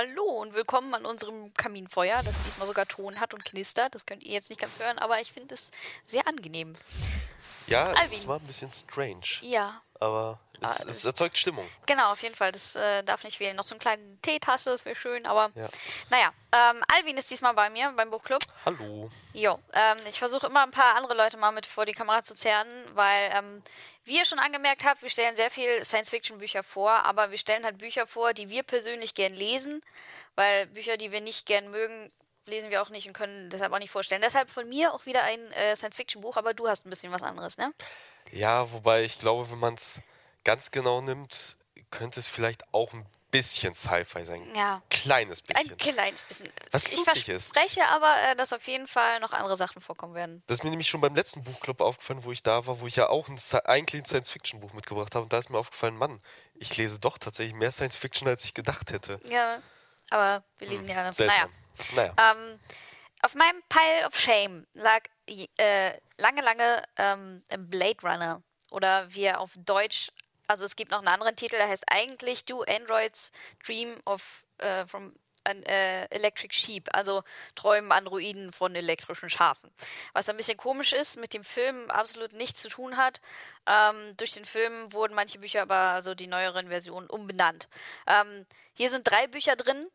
Hallo und willkommen an unserem Kaminfeuer, das diesmal sogar Ton hat und knistert. Das könnt ihr jetzt nicht ganz hören, aber ich finde es sehr angenehm. Ja, Alvin. es war ein bisschen strange, Ja, aber es, Ah, es erzeugt Stimmung. genau, auf jeden Fall. Das äh, darf nicht fehlen. Noch so eine kleine Teetasse, das wäre schön, aber Ja. naja. Ähm, Alvin ist diesmal bei mir beim Buchclub. Hallo. Jo, ähm, ich versuche immer ein paar andere Leute mal mit vor die Kamera zu zerren, weil, ähm, wie ihr schon angemerkt habt, wir stellen sehr viel Science-Fiction-Bücher vor, aber wir stellen halt Bücher vor, die wir persönlich gern lesen, weil Bücher, die wir nicht gern mögen, lesen wir auch nicht und können deshalb auch nicht vorstellen. Deshalb von mir auch wieder ein äh, Science-Fiction-Buch, aber du hast ein bisschen was anderes, ne? Ja, wobei ich glaube, wenn man es ganz genau nimmt, könnte es vielleicht auch ein bisschen Sci-Fi sein. Ja. Kleines bisschen. Ein kleines bisschen. Was ich lustig ist. verspreche aber, äh, dass auf jeden Fall noch andere Sachen vorkommen werden. Das ist mir nämlich schon beim letzten Buchclub aufgefallen, wo ich da war, wo ich ja auch ein, eigentlich ein Science-Fiction-Buch mitgebracht habe. Und da ist mir aufgefallen, Mann, ich lese doch tatsächlich mehr Science-Fiction, als ich gedacht hätte. Ja, aber wir lesen ja alles. Naja. Naja. Ähm, auf meinem Pile of Shame lag äh, lange, lange ähm, Blade Runner. Oder wie er auf Deutsch, also es gibt noch einen anderen Titel, der heißt eigentlich Do Androids Dream of äh, from an, äh, Electric Sheep, also träumen Androiden von elektrischen Schafen. Was ein bisschen komisch ist, mit dem Film absolut nichts zu tun hat. Ähm, durch den Film wurden manche Bücher aber, also die neueren Versionen, umbenannt. Ähm, hier sind drei Bücher drin,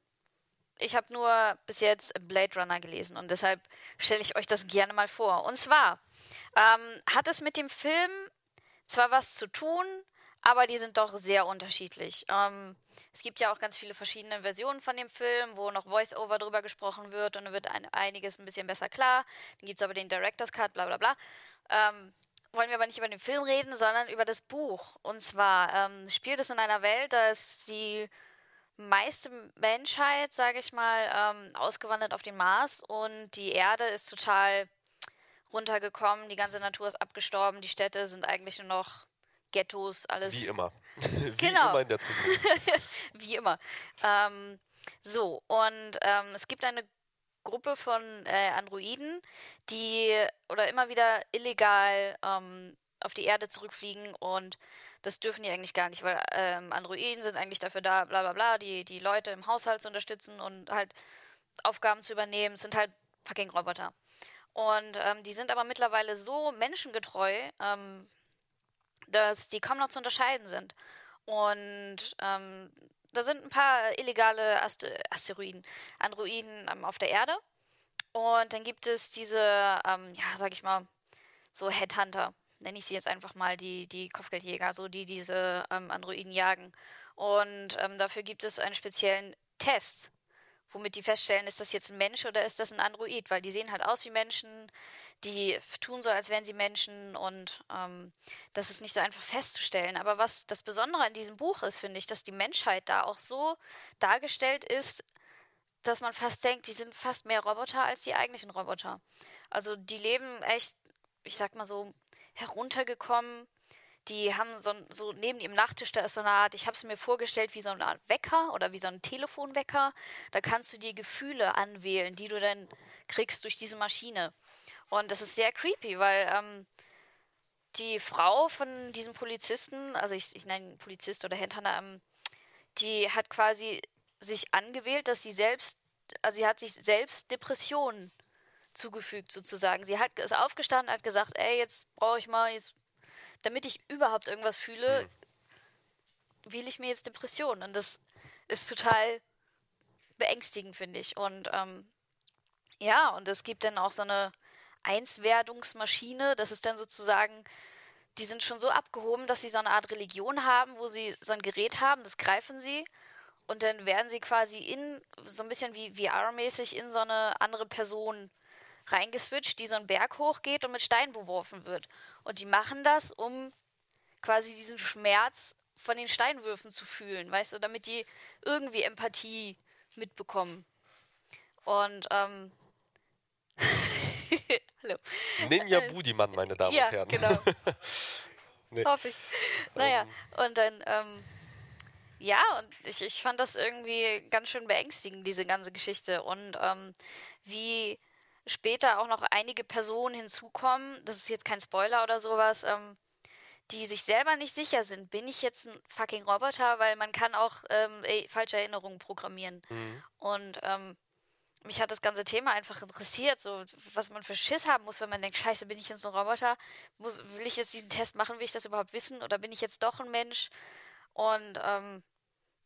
ich habe nur bis jetzt Blade Runner gelesen und deshalb stelle ich euch das gerne mal vor. Und zwar ähm, hat es mit dem Film zwar was zu tun, aber die sind doch sehr unterschiedlich. Ähm, es gibt ja auch ganz viele verschiedene Versionen von dem Film, wo noch Voice-Over drüber gesprochen wird und dann wird ein, einiges ein bisschen besser klar. Dann gibt es aber den Director's Cut, bla bla bla. Ähm, wollen wir aber nicht über den Film reden, sondern über das Buch. Und zwar ähm, spielt es in einer Welt, da ist die meiste Menschheit, sage ich mal, ähm, ausgewandert auf den Mars und die Erde ist total runtergekommen, die ganze Natur ist abgestorben, die Städte sind eigentlich nur noch Ghettos, alles Wie immer. Wie Genau. immer in der Zukunft. wie immer. Ähm, so, und ähm, es gibt eine Gruppe von äh, Androiden, die oder immer wieder illegal ähm, auf die Erde zurückfliegen und das dürfen die eigentlich gar nicht, weil ähm, Androiden sind eigentlich dafür da, bla bla bla, die, die Leute im Haushalt zu unterstützen und halt Aufgaben zu übernehmen. Sind halt fucking Roboter. Und ähm, die sind aber mittlerweile so menschengetreu, ähm, dass die kaum noch zu unterscheiden sind. Und ähm, da sind ein paar illegale Ast Asteroiden, Androiden ähm, auf der Erde. Und dann gibt es diese, ähm, ja, sag ich mal, so Headhunter, nenne ich sie jetzt einfach mal, die, die Kopfgeldjäger, so die diese ähm, Androiden jagen. Und ähm, dafür gibt es einen speziellen Test, womit die feststellen, ist das jetzt ein Mensch oder ist das ein Android? Weil die sehen halt aus wie Menschen, die tun so, als wären sie Menschen und ähm, das ist nicht so einfach festzustellen. Aber was das Besondere an diesem Buch ist, finde ich, dass die Menschheit da auch so dargestellt ist, dass man fast denkt, die sind fast mehr Roboter als die eigentlichen Roboter. Also die leben echt, ich sag mal so, heruntergekommen. Die haben so, so neben ihrem Nachttisch, da ist so eine Art, ich habe es mir vorgestellt wie so eine Art Wecker oder wie so ein Telefonwecker. Da kannst du dir Gefühle anwählen, die du dann kriegst durch diese Maschine. Und das ist sehr creepy, weil ähm, die Frau von diesem Polizisten, also ich, ich nenne ihn Polizist oder Headhunter, ähm, die hat quasi sich angewählt, dass sie selbst, also sie hat sich selbst Depressionen zugefügt sozusagen. Sie hat ist aufgestanden, hat gesagt, ey, jetzt brauche ich mal, jetzt, damit ich überhaupt irgendwas fühle, wähle ich mir jetzt Depressionen. Und das ist total beängstigend, finde ich. Und ähm, ja, und es gibt dann auch so eine Einswerdungsmaschine. Das ist dann sozusagen, die sind schon so abgehoben, dass sie so eine Art Religion haben, wo sie so ein Gerät haben, das greifen sie. Und dann werden sie quasi in, so ein bisschen wie VR-mäßig, in so eine andere Person reingeswitcht, die so einen Berg hochgeht und mit Steinen beworfen wird. Und die machen das, um quasi diesen Schmerz von den Steinwürfen zu fühlen, weißt du, damit die irgendwie Empathie mitbekommen. Und, ähm. Hallo. Ninja Budiman, meine Damen ja, und Herren. genau. Nee. Hoffe ich. Naja, und dann, ähm, ja, und ich, ich fand das irgendwie ganz schön beängstigend, diese ganze Geschichte. Und ähm, wie später auch noch einige Personen hinzukommen, das ist jetzt kein Spoiler oder sowas, ähm, die sich selber nicht sicher sind, bin ich jetzt ein fucking Roboter, weil man kann auch ähm, ey, falsche Erinnerungen programmieren. Mhm. Und ähm, mich hat das ganze Thema einfach interessiert, so was man für Schiss haben muss, wenn man denkt, scheiße, bin ich jetzt ein Roboter? Muss, will ich jetzt diesen Test machen? Will ich das überhaupt wissen? Oder bin ich jetzt doch ein Mensch? Und ähm,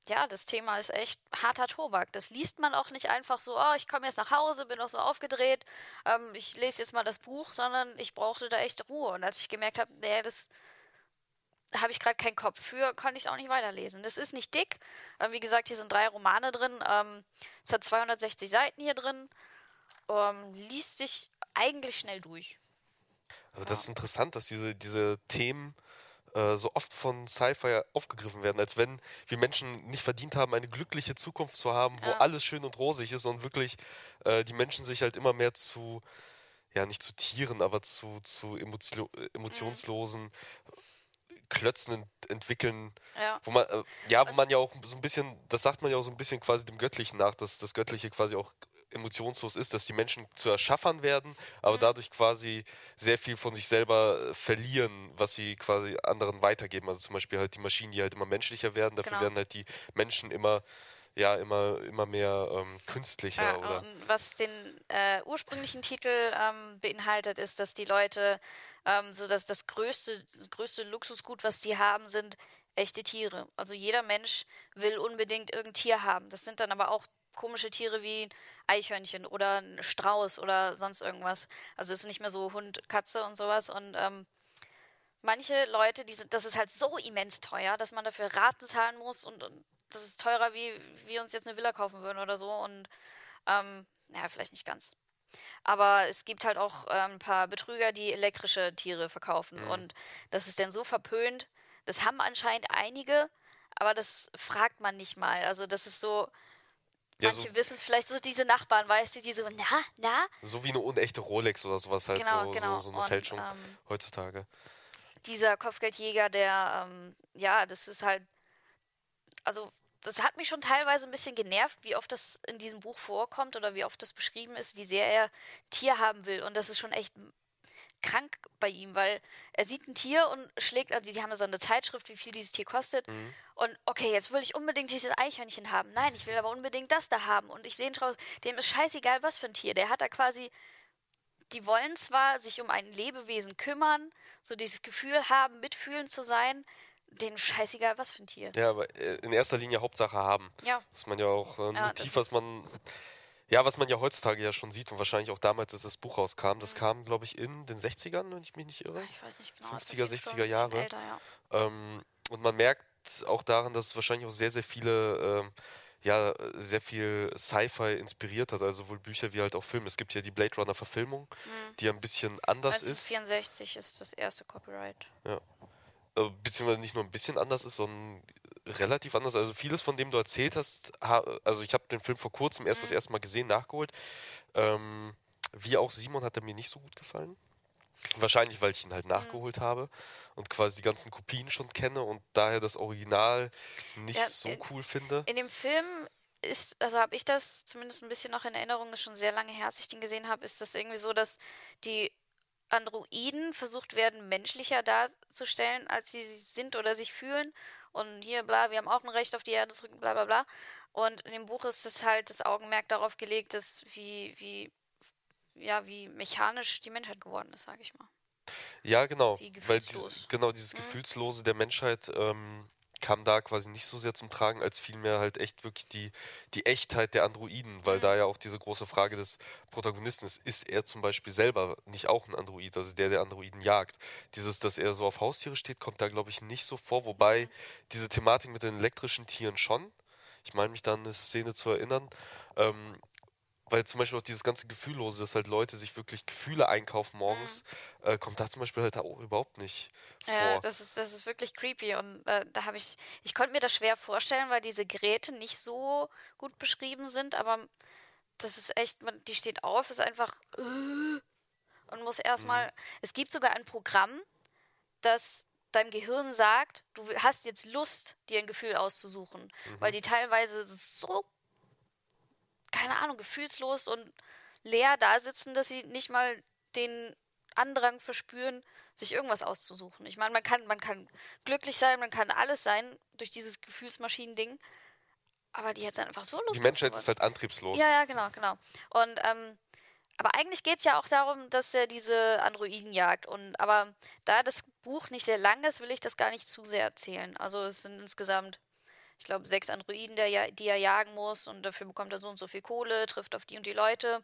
ja, das Thema ist echt harter Tobak. Das liest man auch nicht einfach so, oh, ich komme jetzt nach Hause, bin auch so aufgedreht, ähm, ich lese jetzt mal das Buch, sondern ich brauchte da echt Ruhe. Und als ich gemerkt habe, nee, das da habe ich gerade keinen Kopf für, konnte ich es auch nicht weiterlesen. Das ist nicht dick. Ähm, wie gesagt, hier sind drei Romane drin. Ähm, es hat 260 Seiten hier drin. Ähm, liest sich eigentlich schnell durch. Aber das ist interessant, dass diese, diese Themen äh, so oft von Sci-Fi aufgegriffen werden, als wenn wir Menschen nicht verdient haben, eine glückliche Zukunft zu haben, wo Ja. alles schön und rosig ist und wirklich äh, die Menschen sich halt immer mehr zu, ja, nicht zu Tieren, aber zu, zu emotio emotionslosen Klötzen ent entwickeln, Ja. wo man, äh, ja, wo man ja auch so ein bisschen, das sagt man ja auch so ein bisschen quasi dem Göttlichen nach, dass das Göttliche quasi auch emotionslos ist, dass die Menschen zu Erschaffern werden, aber Mhm. dadurch quasi sehr viel von sich selber verlieren, was sie quasi anderen weitergeben. Also zum Beispiel halt die Maschinen, die halt immer menschlicher werden, dafür Genau. werden halt die Menschen immer, ja, immer, immer mehr ähm, künstlicher Ja, oder. was den äh, ursprünglichen Titel ähm, beinhaltet, ist, dass die Leute ähm, so dass das größte, das größte Luxusgut, was die haben, sind echte Tiere. Also jeder Mensch will unbedingt irgendein Tier haben. Das sind dann aber auch komische Tiere wie ein Eichhörnchen oder ein Strauß oder sonst irgendwas. Also es ist nicht mehr so Hund, Katze und sowas. Und ähm, manche Leute, die sind, das ist halt so immens teuer, dass man dafür Raten zahlen muss und, und das ist teurer, wie wir uns jetzt eine Villa kaufen würden oder so. Und ähm, naja, vielleicht nicht ganz. Aber es gibt halt auch ähm, ein paar Betrüger, die elektrische Tiere verkaufen. Mhm. Und das ist dann so verpönt. Das haben anscheinend einige, aber das fragt man nicht mal. Also das ist so, Ja, manche so, wissen es vielleicht so diese Nachbarn, weißt du, die so, na, na? so wie eine unechte Rolex oder sowas halt, Genau, so, genau. so, so eine Und, Fälschung ähm, heutzutage. dieser Kopfgeldjäger, der, ähm, ja, das ist halt, also das hat mich schon teilweise ein bisschen genervt, wie oft das in diesem Buch vorkommt oder wie oft das beschrieben ist, wie sehr er Tier haben will. Und das ist schon echt krank bei ihm, weil er sieht ein Tier und schlägt, also die haben so eine Zeitschrift, wie viel dieses Tier kostet. Mhm. Und okay, jetzt will ich unbedingt dieses Eichhörnchen haben. Nein, ich will aber unbedingt das da haben. Und ich sehe ihn draus, dem ist scheißegal, was für ein Tier. Der hat da quasi, die wollen zwar sich um ein Lebewesen kümmern, so dieses Gefühl haben, mitfühlend zu sein, dem scheißegal, was für ein Tier. Ja, aber äh, in erster Linie Hauptsache haben. Ja, Was man ja auch äh, ein Ja, das Motiv, was man ja, was man ja heutzutage ja schon sieht und wahrscheinlich auch damals, als das Buch rauskam, das Mhm. kam, glaube ich, in den 60ern, wenn ich mich nicht irre. ich weiß nicht genau. ist auf 50er, jeden Fall 60er ein bisschen Jahre. Älter, ja. Ähm, und man merkt auch daran, dass es wahrscheinlich auch sehr, sehr viele, ähm, ja, sehr viel Sci-Fi inspiriert hat, also sowohl Bücher wie halt auch Filme. Es gibt ja die Blade Runner Verfilmung, Mhm. die ja ein bisschen anders ist, 1964 ist das erste Copyright. äh, beziehungsweise nicht nur ein bisschen anders ist, sondern relativ anders. Also vieles von dem du erzählt hast, ha also ich habe den Film vor kurzem erst das Mhm. erste Mal gesehen, nachgeholt. Ähm, wie auch Simon hat er mir nicht so gut gefallen. Wahrscheinlich, weil ich ihn halt Mhm. nachgeholt habe und quasi die ganzen Kopien schon kenne und daher das Original nicht Ja, so äh, cool finde. In dem Film ist, also habe ich das zumindest ein bisschen noch in Erinnerung, ist schon sehr lange her, als ich den gesehen habe, ist das irgendwie so, dass die Androiden versucht werden, menschlicher darzustellen, als sie sind oder sich fühlen. Und hier, bla, wir haben auch ein Recht auf die Erde zu rücken, bla bla bla. Und in dem Buch ist es halt das Augenmerk darauf gelegt, dass wie, wie, ja, wie mechanisch die Menschheit geworden ist, sage ich mal. Ja, genau. Weil gefühlslos. genau dieses Mhm. Gefühlslose der Menschheit ähm, kam da quasi nicht so sehr zum Tragen, als vielmehr halt echt wirklich die, die Echtheit der Androiden, weil Mhm. da ja auch diese große Frage des Protagonisten ist, ist er zum Beispiel selber nicht auch ein Android, also der, der Androiden jagt. Dieses, dass er so auf Haustiere steht, kommt da, glaube ich, nicht so vor, wobei Mhm. diese Thematik mit den elektrischen Tieren schon. Ich meine mich da an eine Szene zu erinnern. Ähm, weil zum Beispiel auch dieses ganze Gefühllose, dass halt Leute sich wirklich Gefühle einkaufen morgens, äh, kommt da zum Beispiel halt auch überhaupt nicht vor. Mhm. Ja, das ist, das ist wirklich creepy und äh, da habe ich, ich konnte mir das schwer vorstellen, weil diese Geräte nicht so gut beschrieben sind, aber das ist echt, man, die steht auf, ist einfach äh, und muss erstmal, Mhm. es gibt sogar ein Programm, das deinem Gehirn sagt, du hast jetzt Lust, dir ein Gefühl auszusuchen, weil Mhm. die teilweise so, keine Ahnung, gefühlslos und leer da sitzen, dass sie nicht mal den Andrang verspüren, sich irgendwas auszusuchen. Ich meine, man kann, man kann glücklich sein, man kann alles sein durch dieses Gefühlsmaschinen-Ding. Aber die hat es einfach so Lust. Die Menschheit ist halt antriebslos. Ja, ja, genau, genau. Und ähm, aber eigentlich geht es ja auch darum, dass er diese Androiden jagt. Und aber da das Buch nicht sehr lang ist, will ich das gar nicht zu sehr erzählen. Also es sind insgesamt, ich glaube, sechs Androiden, der, die er jagen muss und dafür bekommt er so und so viel Kohle, trifft auf die und die Leute.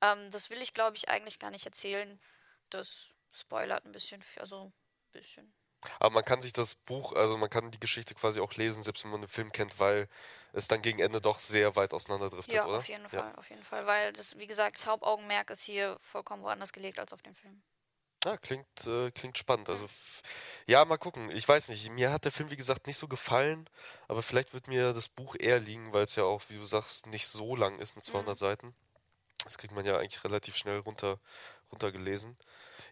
Ähm, das will ich, glaube ich, eigentlich gar nicht erzählen. Das spoilert ein bisschen, also ein bisschen. Aber man kann sich das Buch, also man kann die Geschichte quasi auch lesen, selbst wenn man den Film kennt, weil es dann gegen Ende doch sehr weit auseinanderdriftet, ja, oder? auf jeden Fall, auf jeden Fall. Weil das, wie gesagt, das Hauptaugenmerk ist hier vollkommen woanders gelegt als auf dem Film. Ja, klingt, äh, klingt spannend. Also, ja, mal gucken. Ich weiß nicht. Mir hat der Film, wie gesagt, nicht so gefallen, aber vielleicht wird mir das Buch eher liegen, weil es ja auch, wie du sagst, nicht so lang ist mit 200 mhm. Seiten. Das kriegt man ja eigentlich relativ schnell runter, runtergelesen.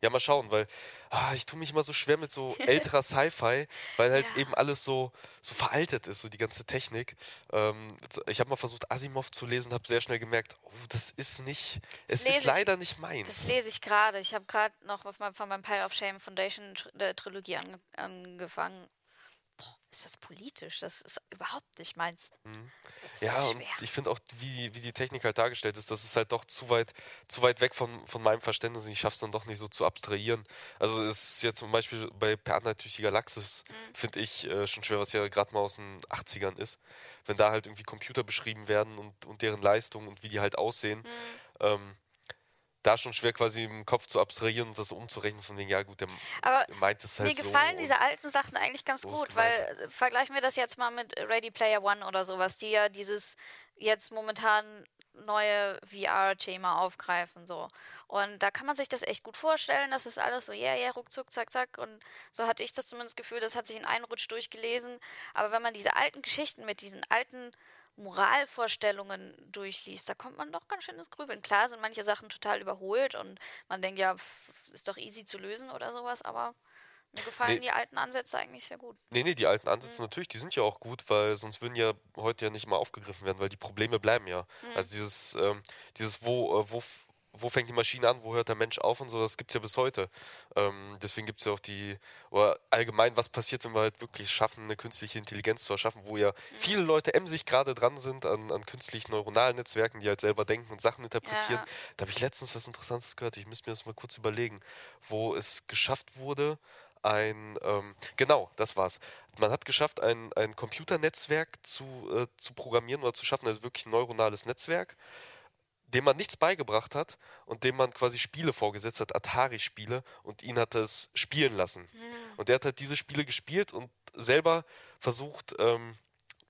Ja, mal schauen, weil ah, ich tue mich immer so schwer mit so älterer Sci-Fi, weil halt ja. eben alles so, so veraltet ist, so die ganze Technik. Ähm, ich habe mal versucht, Asimov zu lesen, habe sehr schnell gemerkt, oh, das ist nicht, das es ist leider nicht meins. Das lese ich gerade. Ich habe gerade noch von meinem Pile of Shame Foundation Trilogie an, angefangen ist das politisch? Das ist überhaupt nicht meins. Mhm. Ja, und ich finde auch, wie, wie die Technik halt dargestellt ist, das ist halt doch zu weit, zu weit weg von, von meinem Verständnis. Ich schaffe es dann doch nicht so zu abstrahieren. Also es ist jetzt zum Beispiel bei Per durch die Galaxis, mhm. finde ich äh, schon schwer, was ja gerade mal aus den 80ern ist. Wenn da halt irgendwie Computer beschrieben werden und, und deren Leistung und wie die halt aussehen. Mhm. Ähm, da schon schwer quasi im Kopf zu abstrahieren und das umzurechnen von wegen, ja gut, der Aber meint es halt mir so. Mir gefallen diese alten Sachen eigentlich ganz gut, weil äh, vergleichen wir das jetzt mal mit Ready Player One oder sowas, die ja dieses jetzt momentan neue VR-Thema aufgreifen so. Und da kann man sich das echt gut vorstellen, das ist alles so, ja, yeah, ja, yeah, ruckzuck, zack, zack. Und so hatte ich das zumindest Gefühl, das hat sich in einen Rutsch durchgelesen. Aber wenn man diese alten Geschichten mit diesen alten Moralvorstellungen durchliest, da kommt man doch ganz schön ins Grübeln. Klar sind manche Sachen total überholt und man denkt, ja, ist doch easy zu lösen oder sowas, aber mir gefallen nee. die alten Ansätze eigentlich sehr gut. Nee, nee, die alten Ansätze mhm. natürlich, die sind ja auch gut, weil sonst würden ja heute ja nicht mal aufgegriffen werden, weil die Probleme bleiben ja. Mhm. Also dieses, ähm, dieses wo, äh, wo wo fängt die Maschine an, wo hört der Mensch auf und so, das gibt es ja bis heute. Ähm, deswegen gibt es ja auch die, oder allgemein, was passiert, wenn wir halt wirklich schaffen, eine künstliche Intelligenz zu erschaffen, wo ja mhm. viele Leute emsig gerade dran sind an, an künstlichen neuronalen Netzwerken, die halt selber denken und Sachen interpretieren. Ja. Da habe ich letztens was Interessantes gehört, ich müsste mir das mal kurz überlegen, wo es geschafft wurde, ein, ähm, genau, das war's. Man hat geschafft, ein, ein Computernetzwerk zu, äh, zu programmieren oder zu schaffen, also wirklich ein neuronales Netzwerk, dem man nichts beigebracht hat und dem man quasi Spiele vorgesetzt hat, Atari-Spiele, und ihn hat es spielen lassen. Mhm. Und der hat halt diese Spiele gespielt und selber versucht, ähm,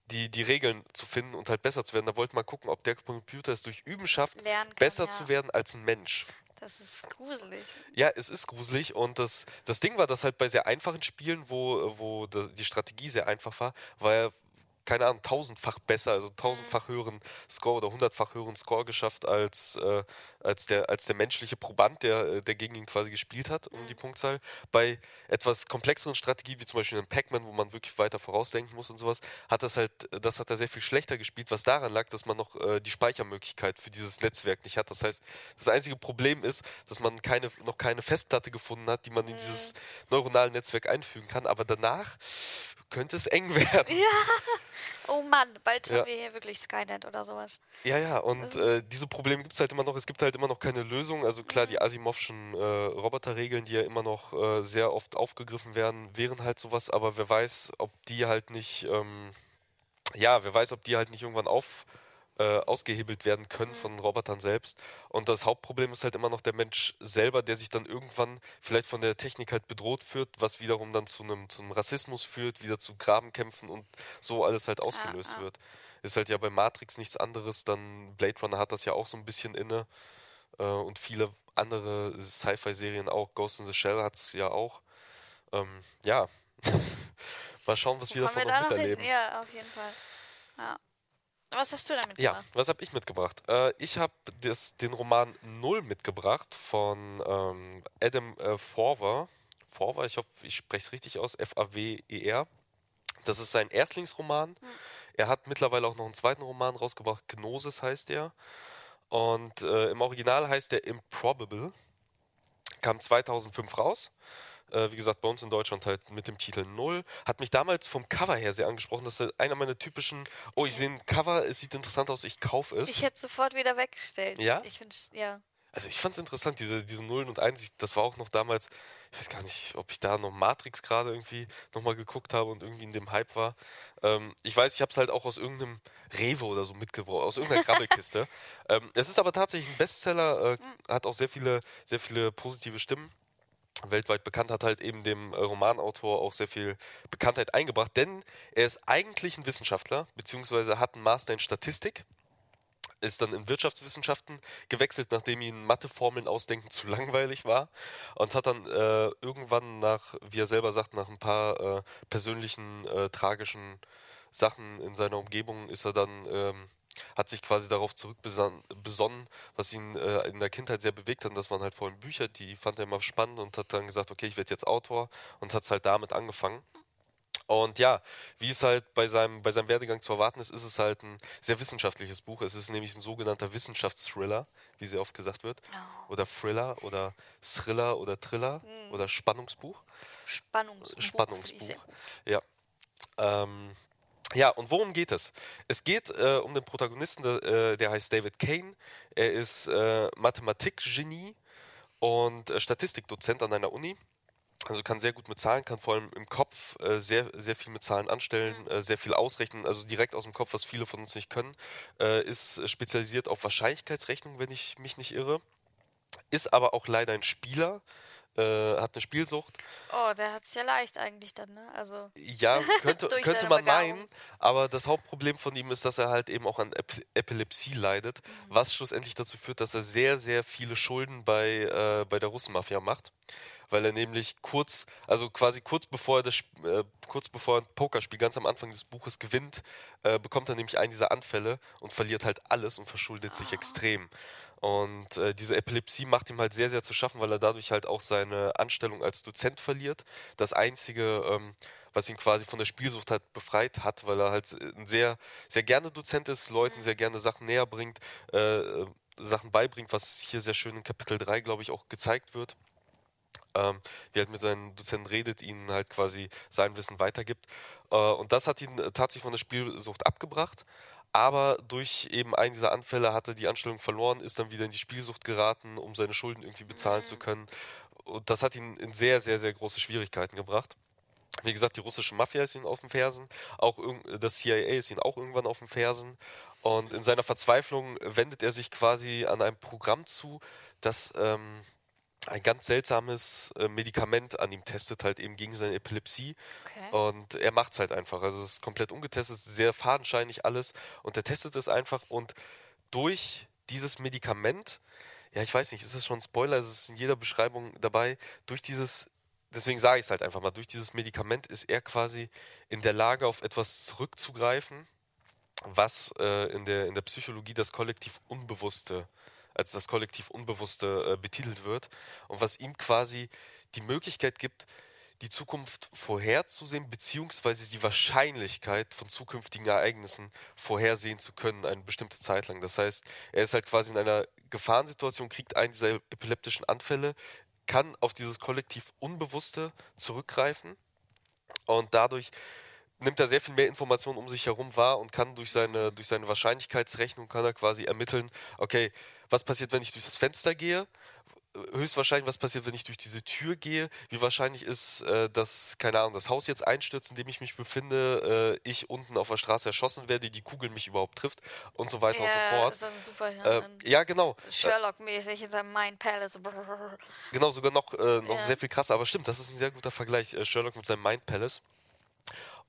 die, die Regeln zu finden und halt besser zu werden. Da wollte man gucken, ob der Computer es durch Üben schafft, kann, besser ja. zu werden als ein Mensch. Das ist gruselig. Ja, es ist gruselig und das, das Ding war, dass halt bei sehr einfachen Spielen, wo, wo die Strategie sehr einfach war, war er keine Ahnung, tausendfach besser, also tausendfach mhm. höheren Score oder hundertfach höheren Score geschafft als, äh, als, der, als der menschliche Proband, der, äh, der gegen ihn quasi gespielt hat, um die mhm. Punktzahl. Bei etwas komplexeren Strategien, wie zum Beispiel in Pac-Man, wo man wirklich weiter vorausdenken muss und sowas, hat das halt, das hat er sehr viel schlechter gespielt, was daran lag, dass man noch äh, die Speichermöglichkeit für dieses Netzwerk nicht hat. Das heißt, das einzige Problem ist, dass man keine, noch keine Festplatte gefunden hat, die man in dieses mhm. neuronale Netzwerk einfügen kann, aber danach könnte es eng werden. Ja. Oh Mann, bald ja. haben wir hier wirklich Skynet oder sowas. Ja, ja, und äh, diese Probleme gibt es halt immer noch. Es gibt halt immer noch keine Lösung. Also klar, mhm. die Asimovschen äh, Roboterregeln, die ja immer noch äh, sehr oft aufgegriffen werden, wären halt sowas, aber wer weiß, ob die halt nicht, ähm, ja, wer weiß, ob die halt nicht irgendwann auf äh, ausgehebelt werden können von Robotern selbst. Und das Hauptproblem ist halt immer noch der Mensch selber, der sich dann irgendwann vielleicht von der Technik halt bedroht führt, was wiederum dann zu einem, zu einem Rassismus führt, wieder zu Grabenkämpfen und so alles halt ausgelöst ja, ja. wird. Ist halt ja bei Matrix nichts anderes, dann Blade Runner hat das ja auch so ein bisschen inne äh, und viele andere Sci-Fi-Serien auch. Ghost in the Shell hat es ja auch. Ähm, ja, mal schauen, was wir davon noch miterleben. Ja, auf jeden Fall. Ja. Was hast du damit mitgebracht? Ja, was habe ich mitgebracht? Äh, ich habe den Roman Null mitgebracht von ähm, Adam äh, Forwer. Forwer, ich hoffe, ich spreche es richtig aus, F-A-W-E-R. Das ist sein Erstlingsroman. Hm. Er hat mittlerweile auch noch einen zweiten Roman rausgebracht, Gnosis heißt er. Und äh, im Original heißt er Improbable. Kam 2005 raus. Äh, wie gesagt, bei uns in Deutschland halt mit dem Titel Null. Hat mich damals vom Cover her sehr angesprochen. Das ist einer meiner typischen, oh, ich sehe ein Cover, es sieht interessant aus, ich kaufe es. Ich hätte es sofort wieder weggestellt. Ja? Ich finde, ja. Also ich fand es interessant, diese, diese Nullen und Eins, das war auch noch damals, ich weiß gar nicht, ob ich da noch Matrix gerade irgendwie nochmal geguckt habe und irgendwie in dem Hype war. Ähm, ich weiß, ich habe es halt auch aus irgendeinem Rewe oder so mitgebracht, aus irgendeiner Krabbelkiste. ähm, es ist aber tatsächlich ein Bestseller, äh, hat auch sehr viele, sehr viele positive Stimmen. Weltweit bekannt, hat halt eben dem äh, Romanautor auch sehr viel Bekanntheit eingebracht, denn er ist eigentlich ein Wissenschaftler, beziehungsweise hat einen Master in Statistik ist dann in Wirtschaftswissenschaften gewechselt, nachdem ihm Matheformeln ausdenken zu langweilig war und hat dann äh, irgendwann nach, wie er selber sagt, nach ein paar äh, persönlichen äh, tragischen Sachen in seiner Umgebung ist er dann ähm, hat sich quasi darauf zurückbesonnen, was ihn äh, in der Kindheit sehr bewegt hat. Und das waren halt vor allem Bücher, die fand er immer spannend und hat dann gesagt, okay, ich werde jetzt Autor und hat es halt damit angefangen. Und ja, wie es halt bei seinem, bei seinem Werdegang zu erwarten ist, ist es halt ein sehr wissenschaftliches Buch. Es ist nämlich ein sogenannter Wissenschaftsthriller, wie sehr oft gesagt wird. Oh. Oder Thriller oder Thriller oder Thriller mhm. oder Spannungsbuch. Spannungsbuch. Spannungsbuch. Ja. Ähm, ja, und worum geht es? Es geht äh, um den Protagonisten, der, äh, der heißt David Kane. Er ist äh, Mathematikgenie und äh, Statistikdozent an einer Uni also kann sehr gut mit Zahlen, kann vor allem im Kopf äh, sehr, sehr viel mit Zahlen anstellen, mhm. äh, sehr viel ausrechnen, also direkt aus dem Kopf, was viele von uns nicht können. Ist spezialisiert auf Wahrscheinlichkeitsrechnung, wenn ich mich nicht irre. Ist aber auch leider ein Spieler, äh, hat eine Spielsucht. Oh, der hat es ja leicht eigentlich dann, ne? Also ja, könnte, könnte man meinen, aber das Hauptproblem von ihm ist, dass er halt eben auch an Ep Epilepsie leidet, mhm. was schlussendlich dazu führt, dass er sehr, sehr viele Schulden bei, äh, bei der Russenmafia macht weil er nämlich kurz, also quasi kurz bevor er das, äh, kurz bevor er ein Pokerspiel ganz am Anfang des Buches gewinnt, äh, bekommt er nämlich einen dieser Anfälle und verliert halt alles und verschuldet sich extrem. Und äh, diese Epilepsie macht ihm halt sehr, sehr zu schaffen, weil er dadurch halt auch seine Anstellung als Dozent verliert. Das einzige, ähm, was ihn quasi von der Spielsucht halt befreit hat, weil er halt ein sehr, sehr gerne Dozent ist, Leuten mhm. sehr gerne Sachen näher bringt, äh, Sachen beibringt, was hier sehr schön in Kapitel 3, glaube ich, auch gezeigt wird ähm, wie halt mit seinen Dozenten redet, ihnen halt quasi sein Wissen weitergibt. Äh, und das hat ihn äh, tatsächlich von der Spielsucht abgebracht. Aber durch eben einen dieser Anfälle hat er die Anstellung verloren, ist dann wieder in die Spielsucht geraten, um seine Schulden irgendwie bezahlen mhm. zu können. Und das hat ihn in sehr, sehr, sehr große Schwierigkeiten gebracht. Wie gesagt, die russische Mafia ist ihm auf den Fersen, auch das CIA ist ihm auch irgendwann auf den Fersen. Und in seiner Verzweiflung wendet er sich quasi an ein Programm zu, das ähm, ein ganz seltsames äh, Medikament an ihm testet, halt eben gegen seine Epilepsie. Okay. Und er macht es halt einfach. Also es ist komplett ungetestet, sehr fadenscheinig alles. Und er testet es einfach und durch dieses Medikament, ja, ich weiß nicht, ist das schon ein Spoiler, es ist in jeder Beschreibung dabei, durch dieses, deswegen sage ich es halt einfach mal, durch dieses Medikament ist er quasi in der Lage, auf etwas zurückzugreifen, was äh, in, der, in der Psychologie das kollektiv Unbewusste als das Kollektiv Unbewusste äh, betitelt wird und was ihm quasi die Möglichkeit gibt, die Zukunft vorherzusehen, beziehungsweise die Wahrscheinlichkeit von zukünftigen Ereignissen vorhersehen zu können, eine bestimmte Zeit lang. Das heißt, er ist halt quasi in einer Gefahrensituation, kriegt einen dieser epileptischen Anfälle, kann auf dieses Kollektiv Unbewusste zurückgreifen und dadurch nimmt er sehr viel mehr Informationen um sich herum wahr und kann durch seine, durch seine Wahrscheinlichkeitsrechnung kann er quasi ermitteln, okay, was passiert, wenn ich durch das Fenster gehe? Höchstwahrscheinlich, was passiert, wenn ich durch diese Tür gehe? Wie wahrscheinlich ist, äh, dass, keine Ahnung, das Haus jetzt einstürzt, in dem ich mich befinde, äh, ich unten auf der Straße erschossen werde, die Kugel mich überhaupt trifft und so weiter ja, und so fort. So ein Superhirn. Äh, ja, genau. Sherlock-mäßig in seinem Mind Palace. Genau, sogar noch, äh, noch ja. sehr viel krasser, aber stimmt, das ist ein sehr guter Vergleich. Äh, Sherlock mit seinem Mind Palace.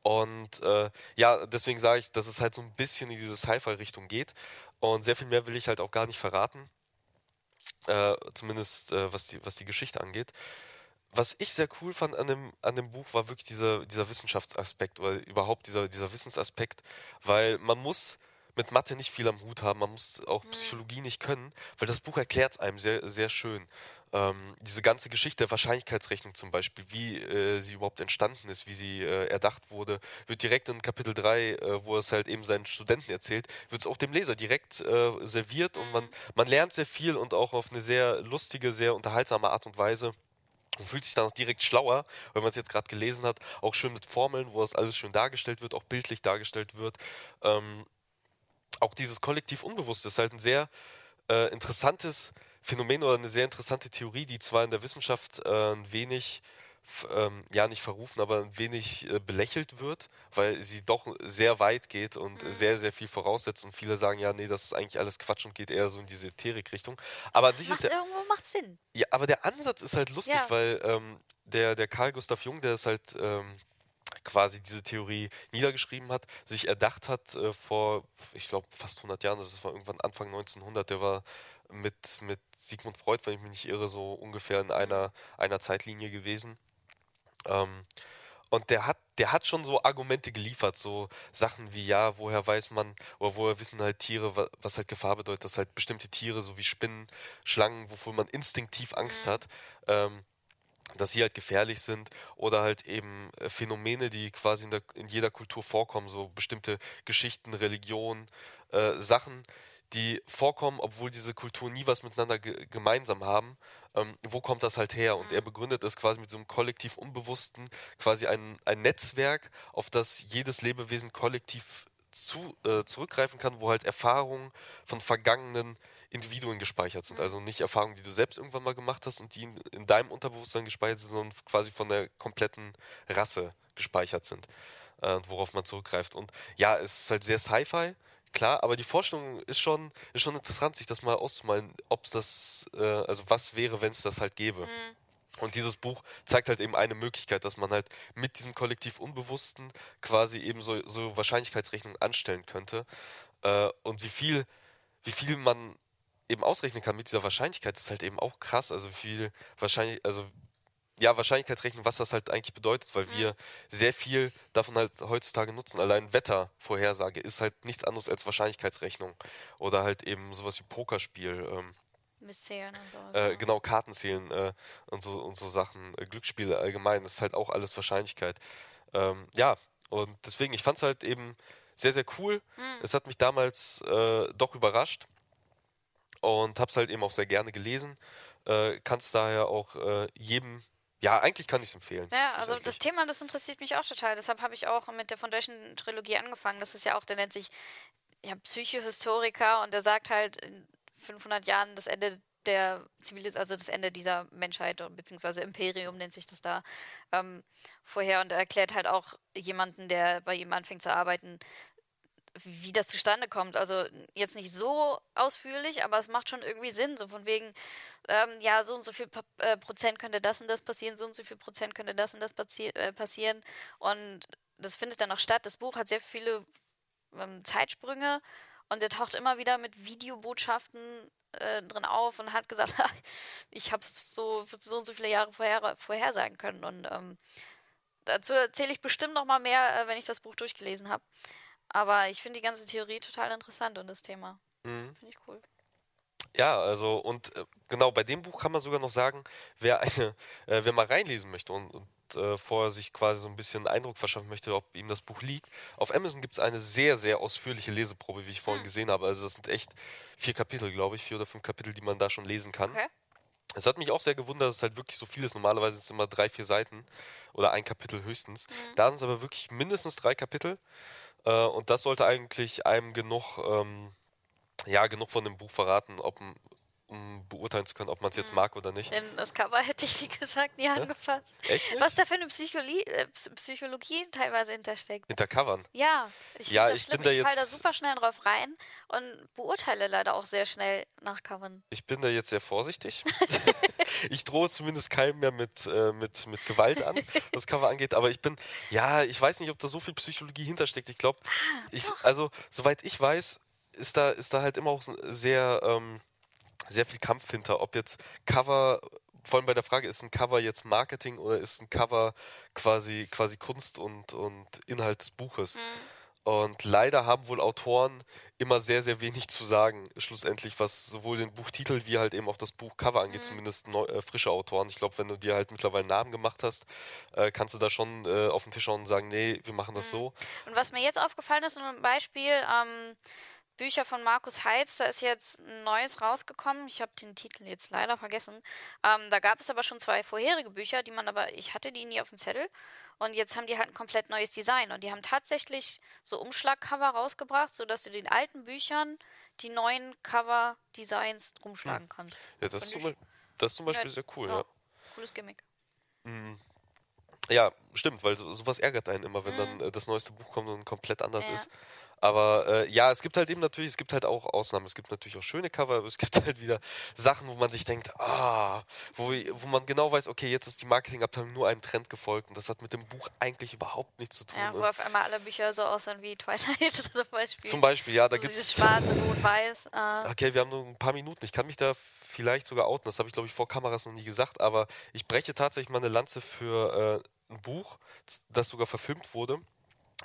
Und äh, ja, deswegen sage ich, dass es halt so ein bisschen in diese Sci-Fi-Richtung geht. Und sehr viel mehr will ich halt auch gar nicht verraten. Äh, zumindest äh, was, die, was die Geschichte angeht. Was ich sehr cool fand an dem, an dem Buch war wirklich dieser, dieser Wissenschaftsaspekt oder überhaupt dieser, dieser Wissensaspekt, weil man muss mit Mathe nicht viel am Hut haben, man muss auch Psychologie nicht können, weil das Buch erklärt es einem sehr, sehr schön ähm, diese ganze Geschichte der Wahrscheinlichkeitsrechnung zum Beispiel, wie äh, sie überhaupt entstanden ist, wie sie äh, erdacht wurde, wird direkt in Kapitel 3, äh, wo es halt eben seinen Studenten erzählt, wird es auch dem Leser direkt äh, serviert und man, man lernt sehr viel und auch auf eine sehr lustige, sehr unterhaltsame Art und Weise. und fühlt sich dann auch direkt schlauer, wenn man es jetzt gerade gelesen hat, auch schön mit Formeln, wo das alles schön dargestellt wird, auch bildlich dargestellt wird. Ähm, auch dieses kollektiv Unbewusste ist halt ein sehr äh, interessantes Phänomen oder eine sehr interessante Theorie, die zwar in der Wissenschaft äh, ein wenig ähm, ja nicht verrufen, aber ein wenig äh, belächelt wird, weil sie doch sehr weit geht und mhm. sehr, sehr viel voraussetzt und viele sagen, ja, nee, das ist eigentlich alles Quatsch und geht eher so in diese Ätherik-Richtung. Aber an sich macht ist der, irgendwo macht Sinn. Ja, aber der Ansatz ist halt lustig, Ja. weil ähm, der, der Carl Gustav Jung, der ist halt ähm, quasi diese Theorie niedergeschrieben hat, sich erdacht hat äh, vor, ich glaube, fast 100 Jahren, das war irgendwann Anfang 1900, der war mit, mit Sigmund Freud, wenn ich mich nicht irre, so ungefähr in einer, einer Zeitlinie gewesen. Ähm, und der hat, der hat schon so Argumente geliefert, so Sachen wie, ja, woher weiß man, oder woher wissen halt Tiere, wa- was halt Gefahr bedeutet, dass halt bestimmte Tiere, so wie Spinnen, Schlangen, wovor man instinktiv Angst Mhm. hat, ähm, dass sie halt gefährlich sind oder halt eben äh, Phänomene, die quasi in, der, in jeder Kultur vorkommen, so bestimmte Geschichten, Religionen, äh, Sachen, die vorkommen, obwohl diese Kulturen nie was miteinander ge gemeinsam haben. Ähm, wo kommt das halt her? Und er Mhm. begründet es quasi mit so einem kollektiv Unbewussten, quasi ein, ein Netzwerk, auf das jedes Lebewesen kollektiv zu, äh, zurückgreifen kann, wo halt Erfahrungen von vergangenen Individuen gespeichert sind. Mhm. Also nicht Erfahrungen, die du selbst irgendwann mal gemacht hast und die in, in deinem Unterbewusstsein gespeichert sind, sondern quasi von der kompletten Rasse gespeichert sind, äh, worauf man zurückgreift. Und ja, es ist halt sehr Sci-Fi, klar, aber die Vorstellung ist schon, ist schon interessant, sich das mal auszumalen, ob es das, äh, also was wäre, wenn es das halt gäbe. Mhm. Und dieses Buch zeigt halt eben eine Möglichkeit, dass man halt mit diesem kollektiv Unbewussten quasi eben so, so Wahrscheinlichkeitsrechnungen anstellen könnte. Äh, und wie viel, wie viel man eben ausrechnen kann mit dieser Wahrscheinlichkeit, ist halt eben auch krass. Also wie viel wahrscheinlich, also ja, Wahrscheinlichkeitsrechnung, was das halt eigentlich bedeutet, weil Mhm. wir sehr viel davon halt heutzutage nutzen. Allein Wettervorhersage ist halt nichts anderes als Wahrscheinlichkeitsrechnung. Oder halt eben sowas wie Pokerspiel. Ähm, Misszählen und sowas. äh, ja. genau, Karten zählen äh, und, so, und so Sachen. Äh, Glücksspiele allgemein, das ist halt auch alles Wahrscheinlichkeit. Ähm, ja, und deswegen, ich fand es halt eben sehr, sehr cool. Mhm. Es hat mich damals äh, doch überrascht und hab's halt eben auch sehr gerne gelesen. Äh, Kannst daher auch äh, jedem, ja, eigentlich kann ich es empfehlen. Ja, also das. Thema, das interessiert mich auch total. Deshalb habe ich auch mit der Foundation-Trilogie angefangen. Das ist ja auch, der nennt sich ja, Psychohistoriker und der sagt halt in 500 Jahren das Ende der Zivilis also das Ende dieser Menschheit beziehungsweise Imperium nennt sich das da ähm, vorher und er erklärt halt auch jemanden, der bei ihm anfängt zu arbeiten, wie das zustande kommt. Also jetzt nicht so ausführlich, aber es macht schon irgendwie Sinn. So von wegen, ähm, ja, so und so viel Pa- äh, Prozent könnte das und das passieren, so und so viel Prozent könnte das und das passi äh, passieren. Und das findet dann auch statt. Das Buch hat sehr viele ähm, Zeitsprünge und er taucht immer wieder mit Videobotschaften äh, drin auf und hat gesagt, ich habe es so, so und so viele Jahre vorher, vorhersagen können. Und ähm, dazu erzähle ich bestimmt noch mal mehr, äh, wenn ich das Buch durchgelesen habe. Aber ich finde die ganze Theorie total interessant und das Thema. Mhm. Finde ich cool. Ja, also und äh, genau, bei dem Buch kann man sogar noch sagen, wer eine, äh, wer mal reinlesen möchte und, und äh, vorher sich quasi so ein bisschen Eindruck verschaffen möchte, ob ihm das Buch liegt. Auf Amazon gibt es eine sehr, sehr ausführliche Leseprobe, wie ich vorhin Hm. gesehen habe. Also das sind echt vier Kapitel, glaube ich, vier oder fünf Kapitel, die man da schon lesen kann. Okay. Es hat mich auch sehr gewundert, dass es halt wirklich so viel ist. Normalerweise sind es immer drei, vier Seiten oder ein Kapitel höchstens. Mhm. Da sind es aber wirklich mindestens drei Kapitel. Äh, und das sollte eigentlich einem genug, ähm, ja, genug von dem Buch verraten, ob, m- um beurteilen zu können, ob man es jetzt Mhm. mag oder nicht. Denn das Cover hätte ich, wie gesagt, nie angefasst. Echt nicht? Was da für eine Psychologie, äh, Psy- Psychologie teilweise hintersteckt. Hinter Covern. Ja, ich Ja, ich bin da ich fall da jetzt- super schnell drauf rein und beurteile leider auch sehr schnell nach Covern. Ich bin da jetzt sehr vorsichtig. ich drohe zumindest keinem mehr mit, äh, mit, mit Gewalt an, was Cover angeht. Aber ich bin, ja, ich weiß nicht, ob da so viel Psychologie hintersteckt. Ich glaube, ich, also, soweit ich weiß, ist da, ist da halt immer auch sehr, ähm, sehr viel Kampf hinter. Ob jetzt Cover, vor allem bei der Frage, ist ein Cover jetzt Marketing oder ist ein Cover quasi, quasi Kunst und, und Inhalt des Buches? Mhm. Und leider haben wohl Autoren immer sehr, sehr wenig zu sagen, schlussendlich, was sowohl den Buchtitel wie halt eben auch das Buchcover angeht, Mhm. zumindest neu, äh, frische Autoren. Ich glaube, wenn du dir halt mittlerweile Namen gemacht hast, äh, kannst du da schon äh, auf den Tisch schauen und sagen, nee, wir machen das Mhm. so. Und was mir jetzt aufgefallen ist, nur ein Beispiel, ähm, Bücher von Markus Heitz, da ist jetzt ein neues rausgekommen. Ich habe den Titel jetzt leider vergessen. Ähm, da gab es aber schon zwei vorherige Bücher, die man aber, ich hatte die nie auf dem Zettel. Und jetzt haben die halt ein komplett neues Design. Und die haben tatsächlich so Umschlagcover rausgebracht, sodass du den alten Büchern die neuen Cover-Designs rumschlagen kannst. Ja, das, ist zum, das ist zum Beispiel ja, sehr cool, ja. ja. Cooles Gimmick. Mhm. Ja, stimmt, weil so, sowas ärgert einen immer, wenn mhm. dann äh, das neueste Buch kommt und komplett anders ja. ist. Aber äh, ja, es gibt halt eben natürlich, es gibt halt auch Ausnahmen. Es gibt natürlich auch schöne Cover, aber es gibt halt wieder Sachen, wo man sich denkt, ah, wo, wo man genau weiß, okay, jetzt ist die Marketingabteilung nur einem Trend gefolgt und das hat mit dem Buch eigentlich überhaupt nichts zu tun. Ja, wo ne? auf einmal alle Bücher so aussehen wie Twilight zum Beispiel. Zum Beispiel, ja, da so gibt es. schwarze, rot, weiß. Äh. Okay, wir haben nur ein paar Minuten. Ich kann mich da vielleicht sogar outen. Das habe ich, glaube ich, vor Kameras noch nie gesagt, aber ich breche tatsächlich mal eine Lanze für äh, ein Buch, das sogar verfilmt wurde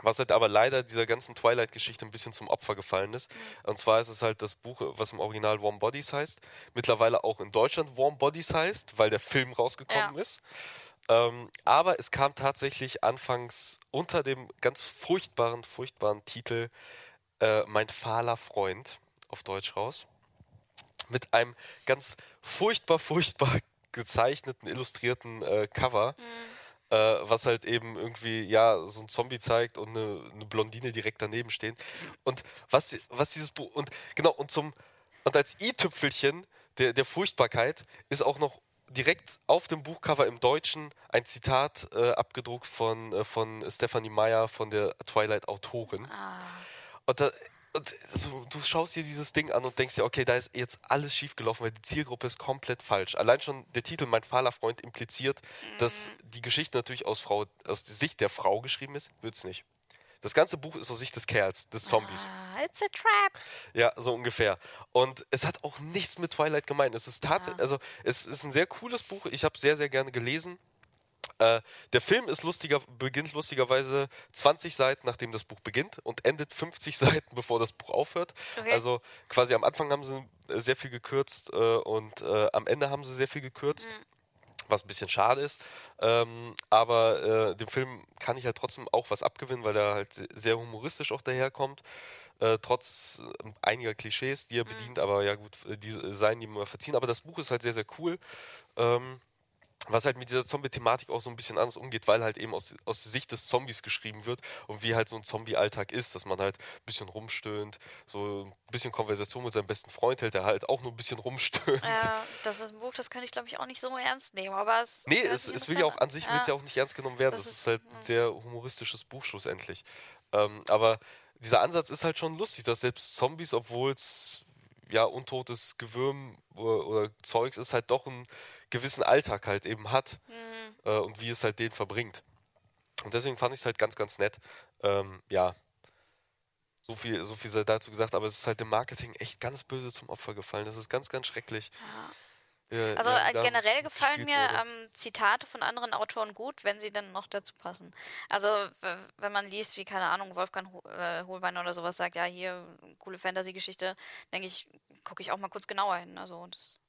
was halt aber leider dieser ganzen Twilight-Geschichte ein bisschen zum Opfer gefallen ist. Mhm. Und zwar ist es halt das Buch, was im Original Warm Bodies heißt. Mittlerweile auch in Deutschland Warm Bodies heißt, weil der Film rausgekommen ja. ist. Ähm, aber es kam tatsächlich anfangs unter dem ganz furchtbaren, furchtbaren Titel äh, Mein fahler Freund auf Deutsch raus. Mit einem ganz furchtbar, furchtbar gezeichneten, illustrierten äh, Cover. Mhm äh, was halt eben irgendwie, ja, so ein Zombie zeigt und eine, eine Blondine direkt daneben stehen. Und was, was dieses Buch, und genau, und zum, und als i-Tüpfelchen der, der Furchtbarkeit ist auch noch direkt auf dem Buchcover im Deutschen ein Zitat äh, abgedruckt von, äh, von Stephanie Meyer, von der Twilight-Autorin. Ah. Und da, und so, du schaust dir dieses Ding an und denkst dir, okay, da ist jetzt alles schiefgelaufen, weil die Zielgruppe ist komplett falsch. Allein schon der Titel Mein fahler Freund impliziert, mhm. dass die Geschichte natürlich aus, Frau, aus Sicht der Frau geschrieben ist. Wird's nicht. Das ganze Buch ist aus Sicht des Kerls, des Zombies. Ah, it's a trap. Ja, so ungefähr. Und es hat auch nichts mit Twilight gemeint. Es ist tatsächlich, also es ist ein sehr cooles Buch. Ich habe sehr, sehr gerne gelesen. Äh, der Film ist lustiger, beginnt lustigerweise 20 Seiten, nachdem das Buch beginnt und endet 50 Seiten, bevor das Buch aufhört. Okay. Also quasi am Anfang haben sie sehr viel gekürzt äh, und äh, am Ende haben sie sehr viel gekürzt. Mhm. Was ein bisschen schade ist. Ähm, aber äh, dem Film kann ich halt trotzdem auch was abgewinnen, weil er halt sehr humoristisch auch daherkommt. Äh, trotz äh, einiger Klischees, die er mhm. bedient, aber ja gut, die seien ihm verziehen. Aber das Buch ist halt sehr, sehr cool. Ähm, was halt mit dieser Zombie-Thematik auch so ein bisschen anders umgeht, weil halt eben aus, aus Sicht des Zombies geschrieben wird und wie halt so ein Zombie-Alltag ist, dass man halt ein bisschen rumstöhnt, so ein bisschen Konversation mit seinem besten Freund hält, der halt auch nur ein bisschen rumstöhnt. Ja, das ist ein Buch, das könnte ich glaube ich auch nicht so ernst nehmen, aber es. Nee, es, es will ja auch an sich ja. ja auch nicht ernst genommen werden. Das, das ist, ist, halt ein sehr humoristisches Buch schlussendlich. Ähm, aber dieser Ansatz ist halt schon lustig, dass selbst Zombies, obwohl es ja untotes Gewürm oder, oder Zeugs ist, halt doch ein gewissen Alltag halt eben hat mhm. äh, und wie es halt den verbringt. Und deswegen fand ich es halt ganz, ganz nett. Ähm, ja, so viel, so viel sei dazu gesagt, aber es ist halt dem Marketing echt ganz böse zum Opfer gefallen. Das ist ganz, ganz schrecklich. Ja. Ja, also ja, äh, generell gefallen mir ähm, Zitate von anderen Autoren gut, wenn sie dann noch dazu passen. Also wenn man liest, wie, keine Ahnung, Wolfgang äh, Hohlwein oder sowas sagt, ja, hier, coole Fantasy-Geschichte, denke ich, gucke ich auch mal kurz genauer hin. Also das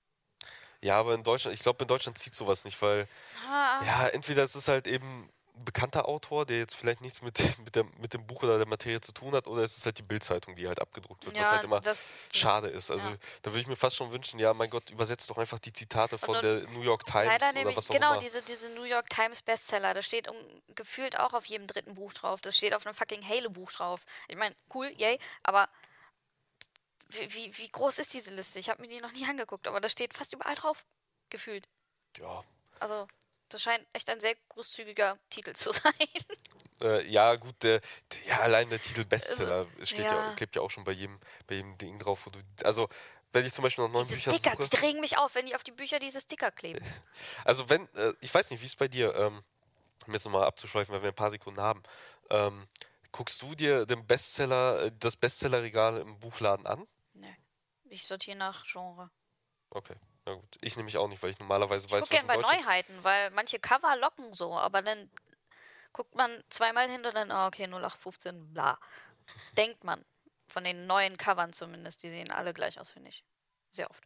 ja, aber in Deutschland, ich glaube, in Deutschland zieht sowas nicht, weil ah. ja, entweder ist es halt eben ein bekannter Autor, der jetzt vielleicht nichts mit, mit, der, mit dem Buch oder der Materie zu tun hat, oder es ist halt die Bildzeitung, die halt abgedruckt wird, ja, was halt immer das, schade ist. Also ja. da würde ich mir fast schon wünschen, ja, mein Gott, übersetzt doch einfach die Zitate von der New York Times leider oder was auch genau, immer. diese, diese New York Times Bestseller, da steht um, gefühlt auch auf jedem dritten Buch drauf. Das steht auf einem fucking Halo-Buch drauf. Ich meine, cool, yay, aber wie, wie, wie groß ist diese Liste? Ich habe mir die noch nie angeguckt, aber da steht fast überall drauf, gefühlt. Ja. Also, das scheint echt ein sehr großzügiger Titel zu sein. Äh, ja, gut, der, ja, allein der Titel Bestseller also, steht ja. ja. klebt ja auch schon bei jedem, bei jedem Ding drauf, wo du, also, wenn ich zum Beispiel nach neuen diese Büchern Sticker, suche. Die regen mich auf, wenn die auf die Bücher diese Sticker kleben. Also, wenn, äh, ich weiß nicht, wie es bei dir, ähm, um jetzt nochmal abzuschweifen, weil wir ein paar Sekunden haben, ähm, guckst du dir den Bestseller, äh, das Bestsellerregal im Buchladen an? Ich sortiere nach Genre. Okay. Na gut. Ich nehme mich auch nicht, weil ich normalerweise ich weiß, was gerne bei Neuheiten, weil manche Cover locken so, aber dann guckt man zweimal hin und dann, oh, okay, 0815, bla. Denkt man. Von den neuen Covern zumindest, die sehen alle gleich aus, finde ich. Sehr oft.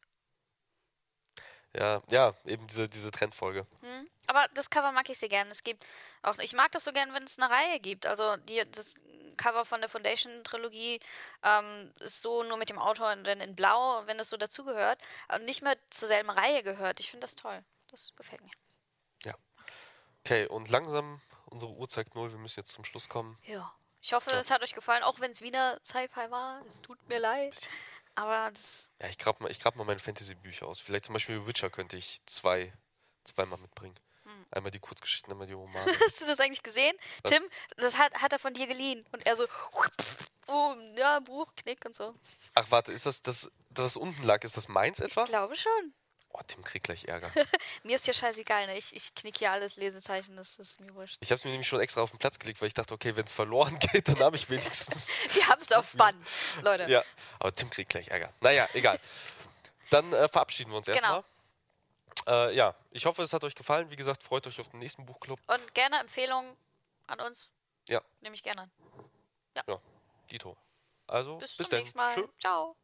Ja, ja, eben diese, diese Trendfolge. Hm. Aber das Cover mag ich sehr gerne. Es gibt auch, ich mag das so gerne, wenn es eine Reihe gibt. Also die, das Cover von der Foundation-Trilogie ähm, ist so nur mit dem Autor dann in Blau, wenn das so dazugehört und nicht mehr zur selben Reihe gehört. Ich finde das toll. Das gefällt mir. Ja. Okay, und langsam, unsere Uhr zeigt null, wir müssen jetzt zum Schluss kommen. Ja. Ich hoffe, Ja. es hat euch gefallen, auch wenn es wieder Sci-Fi war. Es tut mir leid. Aber das. Ja, ich grab mal, ich grab mal meine Fantasy-Bücher aus. Vielleicht zum Beispiel Witcher könnte ich zwei, zweimal mitbringen. Einmal die Kurzgeschichten, einmal die Romane. Hast du das eigentlich gesehen? Was? Tim, das hat, hat er von dir geliehen. Und er so, oh, ja, Buch, Knick und so. Ach, warte, ist das, das, das was unten lag, ist das meins etwa? Ich glaube schon. Oh, Tim kriegt gleich Ärger. Mir ist ja scheißegal, ne? Ich, ich knick hier alles Lesezeichen, das ist mir wurscht. Ich habe es mir nämlich schon extra auf den Platz gelegt, weil ich dachte, okay, wenn es verloren geht, dann habe ich wenigstens. Wir haben es auf Bann, Leute. ja, aber Tim kriegt gleich Ärger. Naja, egal. Dann äh, verabschieden wir uns Genau. erstmal. Äh, ja, ich hoffe, es hat euch gefallen. Wie gesagt, freut euch auf den nächsten Buchclub. Und gerne Empfehlungen an uns. Ja. Nehme ich gerne an. Dito. Also, Bis, bis, zum nächsten Mal. Ciao.